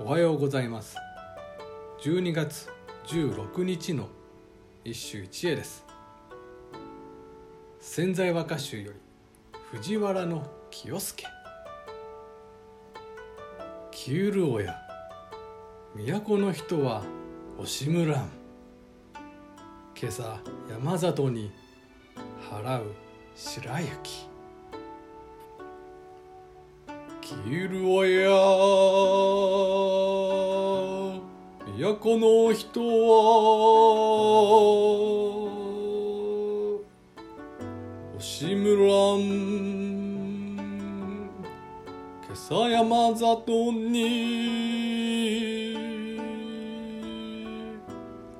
おはようございます。12月16日の一首一会です。潜在和歌集より藤原の清介キュール親。都の人は惜しむらん。今朝山里に払う白雪。キュール親。都の人は惜しむらん今朝山里に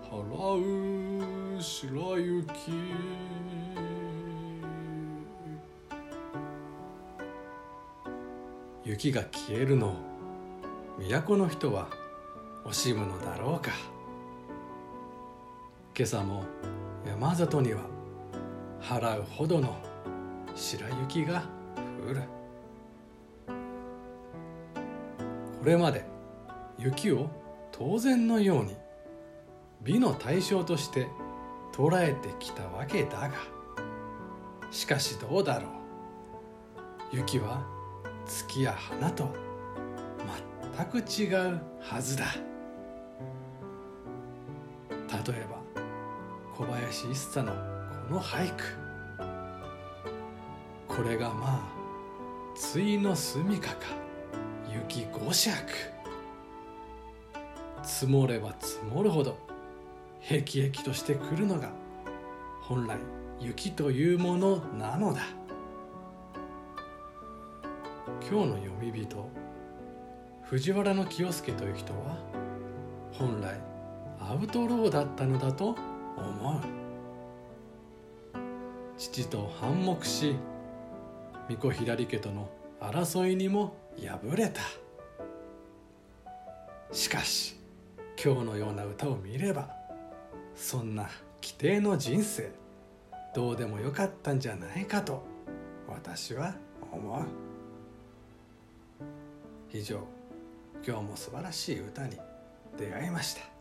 払う白雪雪が消えるの都の人は惜しむのだろうか。今朝も山里には払うほどの白雪が降る。これまで雪を当然のように美の対象として捉えてきたわけだがしかしどうだろう。雪は月や花とく違うはずだ。例えば小林一茶のこの俳句。これがまあ対の住みかか雪五尺。積もれば積もるほどへきへきとしてくるのが本来雪というものなのだ。今日の読み人藤原清介という人は本来アウトローだったのだと思う。父と反目し巫女ひらり家との争いにも敗れた。しかし今日のような歌を見ればそんな規定の人生どうでもよかったんじゃないかと私は思う。以上。今日も素晴らしい歌に出会いました。